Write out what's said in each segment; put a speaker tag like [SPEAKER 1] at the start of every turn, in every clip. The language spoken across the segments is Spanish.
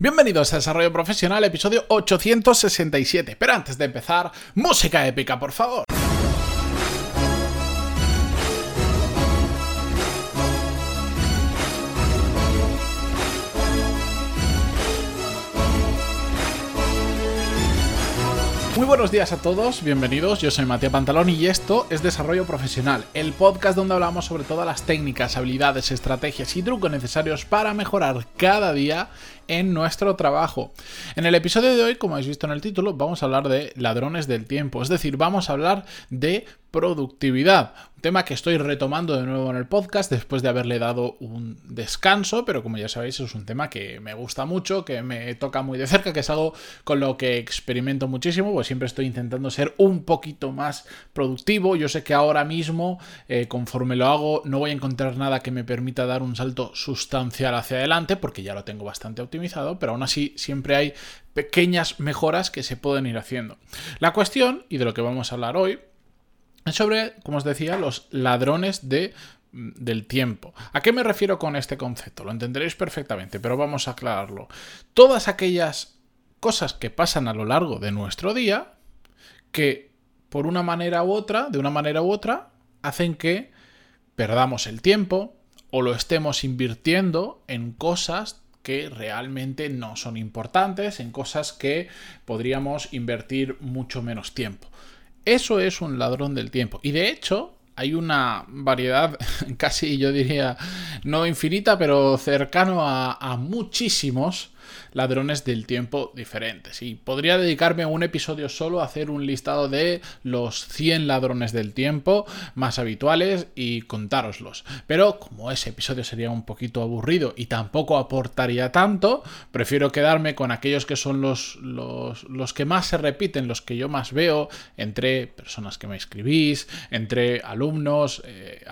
[SPEAKER 1] Bienvenidos a Desarrollo Profesional, episodio 867. Pero antes de empezar, música épica, por favor. Muy buenos días a todos, bienvenidos, yo soy Matías Pantalón y esto es Desarrollo Profesional, el podcast donde hablamos sobre todas las técnicas, habilidades, estrategias y trucos necesarios para mejorar cada día en nuestro trabajo. En el episodio de hoy, como habéis visto en el título, vamos a hablar de ladrones del tiempo, es decir, vamos a hablar de productividad. Un tema que estoy retomando de nuevo en el podcast después de haberle dado un descanso, pero como ya sabéis es un tema que me gusta mucho, que me toca muy de cerca, que es algo con lo que experimento muchísimo, pues siempre estoy intentando ser un poquito más productivo. Yo sé que ahora mismo, eh, conforme lo hago, no voy a encontrar nada que me permita dar un salto sustancial hacia adelante, porque ya lo tengo bastante optimizado, pero aún así siempre hay pequeñas mejoras que se pueden ir haciendo. La cuestión, y de lo que vamos a hablar hoy, sobre, como os decía, los ladrones de mm, del tiempo. ¿A qué me refiero con este concepto? Lo entenderéis perfectamente, pero vamos a aclararlo. Todas aquellas cosas que pasan a lo largo de nuestro día que por una manera u otra, de una manera u otra, hacen que perdamos el tiempo o lo estemos invirtiendo en cosas que realmente no son importantes, en cosas que podríamos invertir mucho menos tiempo. Eso es un ladrón del tiempo. Y de hecho, hay una variedad casi, yo diría, no infinita, pero cercano a, muchísimos ladrones del tiempo diferentes. Y podría dedicarme a un episodio solo a hacer un listado de los 100 ladrones del tiempo más habituales y contároslos. Pero como ese episodio sería un poquito aburrido y tampoco aportaría tanto, prefiero quedarme con aquellos que son los, los, que más se repiten, los que yo más veo entre personas que me escribís, entre alumnos, eh,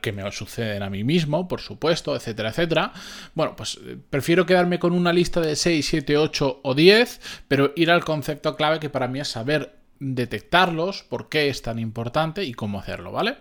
[SPEAKER 1] que me suceden a mí mismo, por supuesto, etcétera, etcétera. Bueno, pues eh, prefiero quedarme con una lista de 6, 7, 8 o 10, pero ir al concepto clave que para mí es saber detectarlos, por qué es tan importante y cómo hacerlo, ¿vale?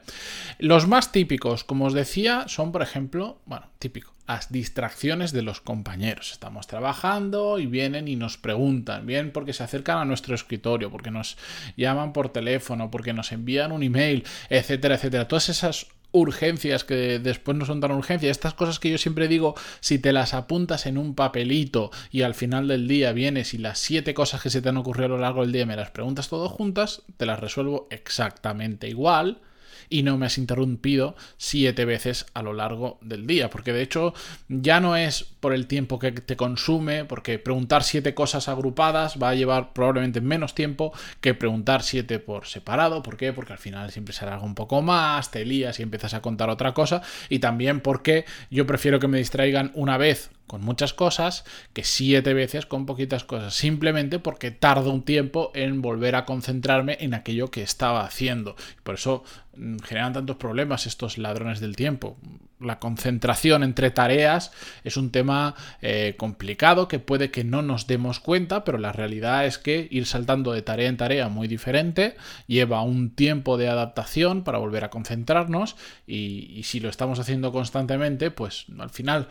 [SPEAKER 1] Los más típicos, como os decía, son, por ejemplo, bueno, típico, las distracciones de los compañeros. Estamos trabajando y vienen y nos preguntan, bien porque se acercan a nuestro escritorio, porque nos llaman por teléfono, porque nos envían un email, etcétera, etcétera. Todas esas urgencias que después no son tan urgencias. Estas cosas que yo siempre digo, si te las apuntas en un papelito y al final del día vienes y las siete cosas que se te han ocurrido a lo largo del día me las preguntas todas juntas, te las resuelvo exactamente igual y no me has interrumpido siete veces a lo largo del día. Porque de hecho ya no es por el tiempo que te consume, porque preguntar siete cosas agrupadas va a llevar probablemente menos tiempo que preguntar siete por separado. ¿Por qué? Porque al final siempre se alarga un poco más, te lías y empiezas a contar otra cosa. Y también porque yo prefiero que me distraigan una vez con muchas cosas que siete veces con poquitas cosas, simplemente porque tardo un tiempo en volver a concentrarme en aquello que estaba haciendo. Por eso mm, generan tantos problemas estos ladrones del tiempo. La concentración entre tareas es un tema eh, complicado que puede que no nos demos cuenta, pero la realidad es que ir saltando de tarea en tarea muy diferente lleva un tiempo de adaptación para volver a concentrarnos y, y si lo estamos haciendo constantemente, pues al final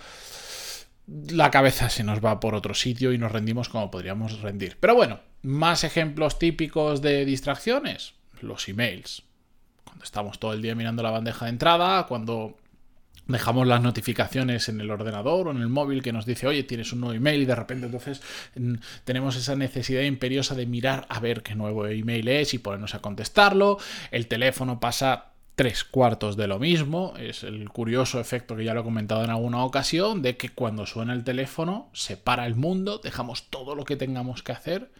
[SPEAKER 1] la cabeza se nos va por otro sitio y nos rendimos como podríamos rendir. Pero bueno, más ejemplos típicos de distracciones, los emails. Cuando estamos todo el día mirando la bandeja de entrada, cuando dejamos las notificaciones en el ordenador o en el móvil que nos dice, oye, tienes un nuevo email y de repente entonces mm, tenemos esa necesidad imperiosa de mirar a ver qué nuevo email es y ponernos a contestarlo. El teléfono pasa tres cuartos de lo mismo. Es el curioso efecto que ya lo he comentado en alguna ocasión, de que cuando suena el teléfono se para el mundo, dejamos todo lo que tengamos que hacer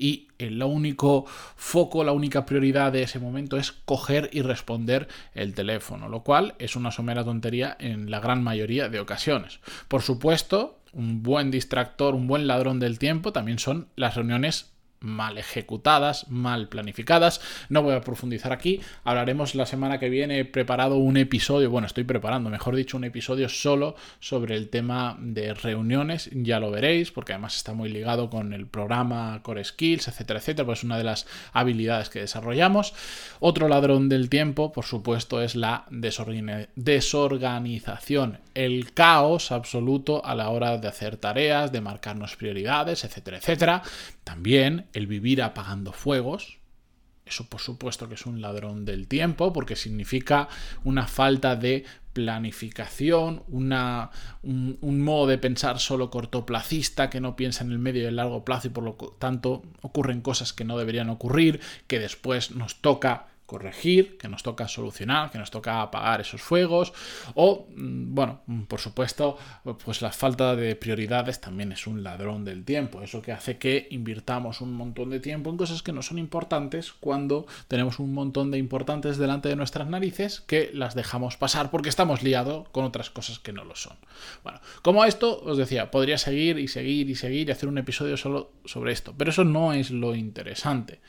[SPEAKER 1] y el único foco, la única prioridad de ese momento es coger y responder el teléfono, lo cual es una somera tontería en la gran mayoría de ocasiones. Por supuesto, un buen distractor, un buen ladrón del tiempo también son las reuniones mal ejecutadas, mal planificadas. No voy a profundizar aquí. Hablaremos la semana que viene. He preparado un episodio, bueno, estoy preparando, mejor dicho, un episodio solo sobre el tema de reuniones. Ya lo veréis, porque además está muy ligado con el programa Core Skills, etcétera, etcétera. Pues una de las habilidades que desarrollamos. Otro ladrón del tiempo, por supuesto, es la desorganización, el caos absoluto a la hora de hacer tareas, de marcarnos prioridades, etcétera, etcétera. También el vivir apagando fuegos. Eso por supuesto que es un ladrón del tiempo porque significa una falta de planificación, una, un, un, modo de pensar solo cortoplacista que no piensa en el medio y el largo plazo y por lo tanto ocurren cosas que no deberían ocurrir, que después nos toca corregir, que nos toca solucionar, que nos toca apagar esos fuegos o, mm, bueno, mm, por supuesto, pues la falta de prioridades también es un ladrón del tiempo, eso que hace que invirtamos un montón de tiempo en cosas que no son importantes cuando tenemos un montón de importantes delante de nuestras narices que las dejamos pasar porque estamos liados con otras cosas que no lo son. Bueno, como esto, os decía, podría seguir y seguir y seguir y hacer un episodio solo sobre esto, pero eso no es lo interesante.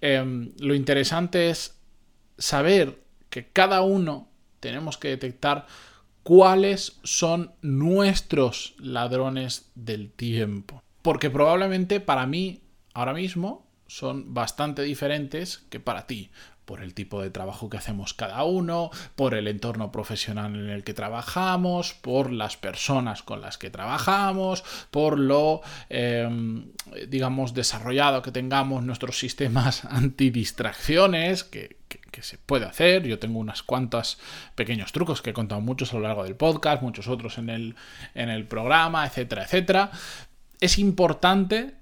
[SPEAKER 1] Em, lo interesante es saber que cada uno tenemos que detectar cuáles son nuestros ladrones del tiempo. Porque probablemente para mí, ahora mismo, son bastante diferentes que para ti por el tipo de trabajo que hacemos cada uno, por el entorno profesional en el que trabajamos, por las personas con las que trabajamos, por lo, em, digamos, desarrollado que tengamos nuestros sistemas antidistracciones, que, que, se puede hacer. Yo tengo unas cuantas pequeños trucos que he contado muchos a lo largo del podcast, muchos otros en el, en el programa, etcétera, etcétera. Es importante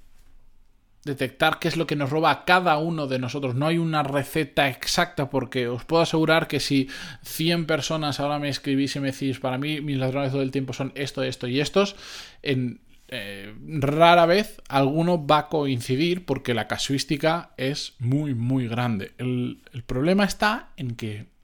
[SPEAKER 1] detectar qué es lo que nos roba a cada uno de nosotros. No hay una receta exacta porque os puedo asegurar que si 100 personas ahora me escribís y me decís, para mí mis ladrones todo el tiempo son esto, esto y estos, en, eh, rara vez alguno va a coincidir porque la casuística es muy, muy grande. el problema está en que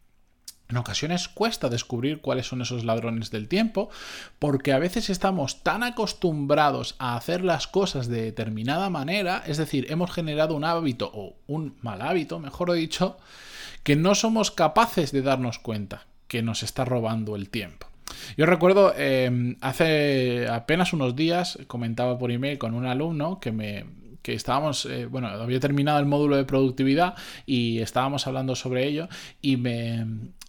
[SPEAKER 1] en ocasiones cuesta descubrir cuáles son esos ladrones del tiempo, porque a veces estamos tan acostumbrados a hacer las cosas de determinada manera, es decir, hemos generado un hábito o un mal hábito, mejor dicho, que no somos capaces de darnos cuenta que nos está robando el tiempo. Yo recuerdo, em, hace apenas unos días comentaba por email con un alumno que me, que estábamos, eh, bueno, había terminado el módulo de productividad y estábamos hablando sobre ello y me,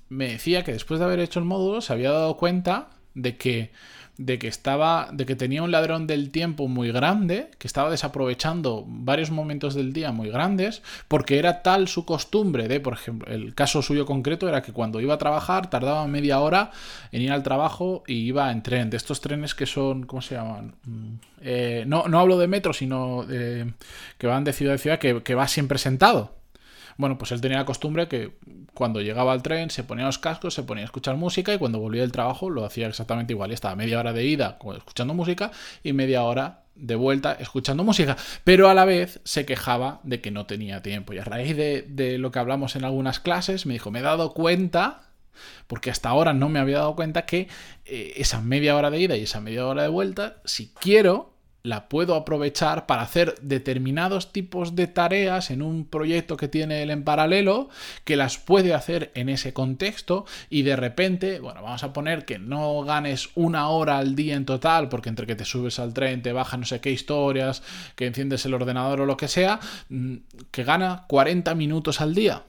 [SPEAKER 1] me decía que después de haber hecho el módulo se había dado cuenta de que de que estaba de que tenía un ladrón del tiempo muy grande, que estaba desaprovechando varios momentos del día muy grandes, porque era tal su costumbre de, por ejemplo, el caso suyo concreto era que cuando iba a trabajar tardaba media hora en ir al trabajo y iba en tren, de estos trenes que son, ¿cómo se llaman? Mm, eh, no, no hablo de metro, sino que van de ciudad a ciudad, que, que va siempre sentado. Bueno, pues él tenía la costumbre que cuando llegaba al tren se ponía los cascos, se ponía a escuchar música y cuando volvía del trabajo lo hacía exactamente igual. Y estaba media hora de ida escuchando música y media hora de vuelta escuchando música, pero a la vez se quejaba de que no tenía tiempo. Y a raíz de, lo que hablamos en algunas clases, me dijo, me he dado cuenta, porque hasta ahora no me había dado cuenta que eh, esa media hora de ida y esa media hora de vuelta, si quiero, la puedo aprovechar para hacer determinados tipos de tareas en un proyecto que tiene él en paralelo, que las puede hacer en ese contexto y de repente, bueno, vamos a poner que no ganes una hora al día en total, porque entre que te subes al tren, te baja no sé qué historias, que enciendes el ordenador o lo que sea, mm, que gana 40 minutos al día.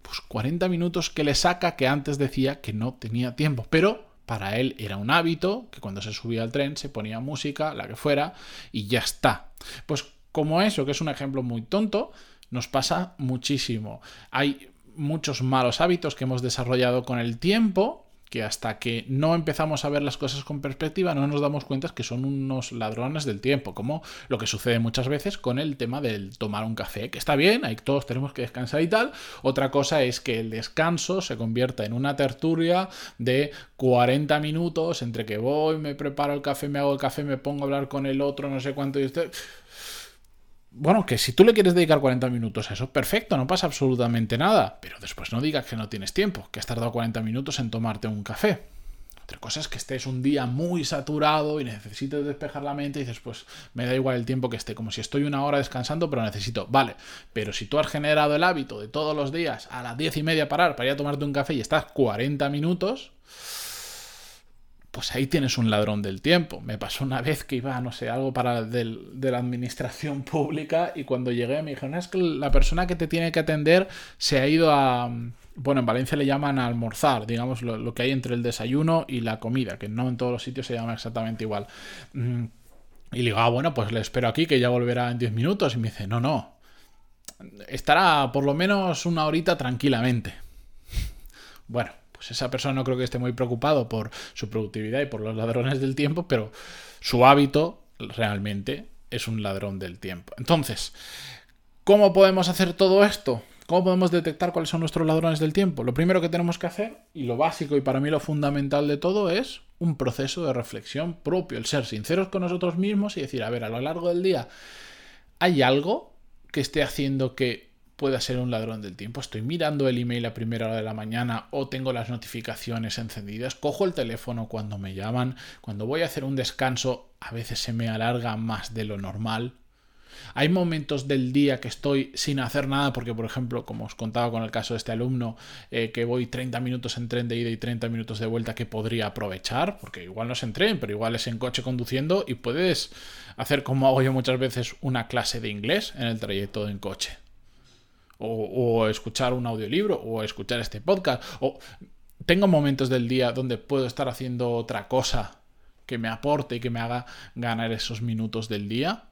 [SPEAKER 1] Pues 40 minutos que le saca que antes decía que no tenía tiempo, pero para él era un hábito que cuando se subía al tren se ponía música, la que fuera, y ya está. Pues como eso, que es un ejemplo muy tonto, nos pasa muchísimo. Hay muchos malos hábitos que hemos desarrollado con el tiempo que hasta que no empezamos a ver las cosas con perspectiva no nos damos cuenta que son unos ladrones del tiempo, como lo que sucede muchas veces con el tema del tomar un café, que está bien, ahí todos tenemos que descansar y tal. Otra cosa es que el descanso se convierta en una tertulia de 40 minutos entre que voy, me preparo el café, me hago el café, me pongo a hablar con el otro, no sé cuánto y usted bueno, que si tú le quieres dedicar 40 minutos a eso, perfecto, no pasa absolutamente nada. Pero después no digas que no tienes tiempo, que has tardado 40 minutos en tomarte un café. Otra cosa es que estés un día muy saturado y necesites despejar la mente y dices, pues me da igual el tiempo que esté, como si estoy una hora descansando, pero necesito. Vale, pero si tú has generado el hábito de todos los días a las diez y media parar para ir a tomarte un café y estás 40 minutos, pues ahí tienes un ladrón del tiempo. Me pasó una vez que iba, no sé, algo para de la administración pública y cuando llegué me dijeron, es que la persona que te tiene que atender se ha ido a... Bueno, en Valencia le llaman a almorzar, digamos, lo, que hay entre el desayuno y la comida, que no en todos los sitios se llama exactamente igual. Mm, y le digo, ah, bueno, pues le espero aquí, que ya volverá en 10 minutos. Y me dice, no, no, estará por lo menos una horita tranquilamente. bueno, pues esa persona no creo que esté muy preocupado por su productividad y por los ladrones del tiempo, pero su hábito realmente es un ladrón del tiempo. Entonces, ¿cómo podemos hacer todo esto? ¿Cómo podemos detectar cuáles son nuestros ladrones del tiempo? Lo primero que tenemos que hacer, y lo básico y para mí lo fundamental de todo, es un proceso de reflexión propio, el ser sinceros con nosotros mismos y decir, a ver, a lo largo del día, ¿hay algo que esté haciendo que pueda ser un ladrón del tiempo. Estoy mirando el email a primera hora de la mañana o tengo las notificaciones encendidas, cojo el teléfono cuando me llaman, cuando voy a hacer un descanso a veces se me alarga más de lo normal. Hay momentos del día que estoy sin hacer nada, porque por ejemplo, como os contaba con el caso de este alumno, eh, que voy 30 minutos en tren de ida y 30 minutos de vuelta que podría aprovechar, porque igual no es en tren, pero igual es en coche conduciendo y puedes hacer como hago yo muchas veces una clase de inglés en el trayecto en coche o, escuchar un audiolibro, o escuchar este podcast, o tengo momentos del día donde puedo estar haciendo otra cosa que me aporte y que me haga ganar esos minutos del día.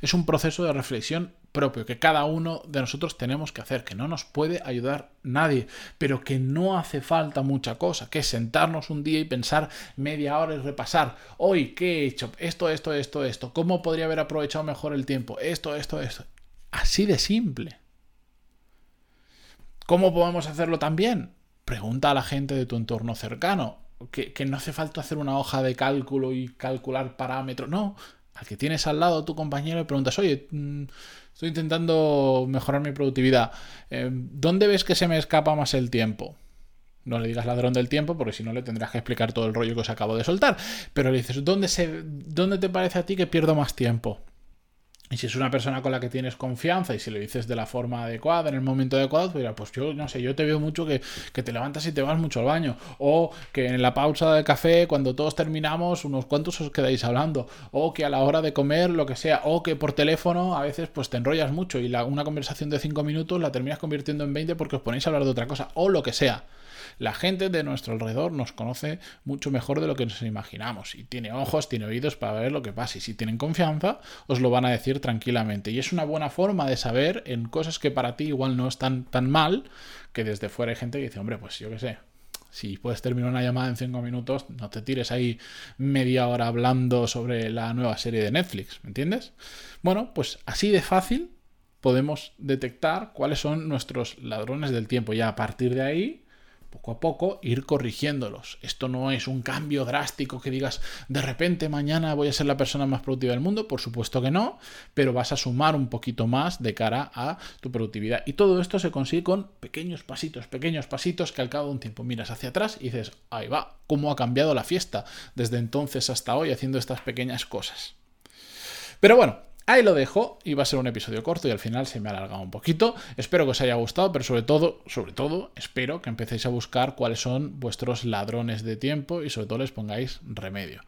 [SPEAKER 1] Es un proceso de reflexión propio que cada uno de nosotros tenemos que hacer, que no nos puede ayudar nadie, pero que no hace falta mucha cosa, que sentarnos un día y pensar media hora y repasar, hoy, ¿qué he hecho? Esto, esto, esto, esto, ¿cómo podría haber aprovechado mejor el tiempo? Esto, esto, esto. Así de simple. ¿Cómo podemos hacerlo también? Pregunta a la gente de tu entorno cercano. Que, no hace falta hacer una hoja de cálculo y calcular parámetros. No, al que tienes al lado tu compañero y preguntas, oye, mm, estoy intentando mejorar mi productividad. Eh, ¿Dónde ves que se me escapa más el tiempo? No le digas ladrón del tiempo, porque si no le tendrás que explicar todo el rollo que os acabo de soltar. Pero le dices, ¿dónde, se, ¿dónde te parece a ti que pierdo más tiempo? Y si es una persona con la que tienes confianza y si lo dices de la forma adecuada, en el momento adecuado, pues, pues yo no sé, yo te veo mucho que, te levantas y te vas mucho al baño. O que en la pausa de café, cuando todos terminamos, unos cuantos os quedáis hablando. O que a la hora de comer, lo que sea. O que por teléfono a veces pues te enrollas mucho y la, una conversación de 5 minutos la terminas convirtiendo en 20 porque os ponéis a hablar de otra cosa. O lo que sea. La gente de nuestro alrededor nos conoce mucho mejor de lo que nos imaginamos y tiene ojos, tiene oídos para ver lo que pasa y si tienen confianza os lo van a decir tranquilamente y es una buena forma de saber en cosas que para ti igual no están tan mal que desde fuera hay gente que dice, hombre, pues yo qué sé, si puedes terminar una llamada en cinco minutos, no te tires ahí media hora hablando sobre la nueva serie de Netflix, ¿me entiendes? Bueno, pues así de fácil podemos detectar cuáles son nuestros ladrones del tiempo. Ya a partir de ahí poco a poco ir corrigiéndolos. Esto no es un cambio drástico que digas de repente mañana voy a ser la persona más productiva del mundo, por supuesto que no, pero vas a sumar un poquito más de cara a tu productividad. Y todo esto se consigue con pequeños pasitos, pequeños pasitos que al cabo de un tiempo miras hacia atrás y dices, ahí va, cómo ha cambiado la fiesta desde entonces hasta hoy haciendo estas pequeñas cosas. Pero bueno, Ahí lo dejo, iba a ser un episodio corto y al final se me ha alargado un poquito. Espero que os haya gustado, pero sobre todo, sobre todo, espero que empecéis a buscar cuáles son vuestros ladrones de tiempo y sobre todo les pongáis remedio.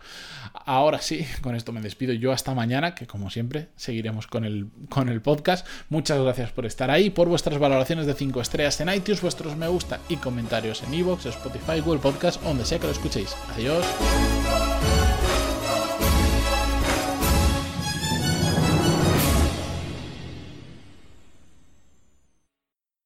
[SPEAKER 1] Ahora sí, con esto me despido yo hasta mañana, que como siempre seguiremos con el, con el podcast. Muchas gracias por estar ahí, por vuestras valoraciones de 5 estrellas en iTunes, vuestros me gusta y comentarios en iVoox, Spotify, Google Podcast, donde sea que lo escuchéis. Adiós.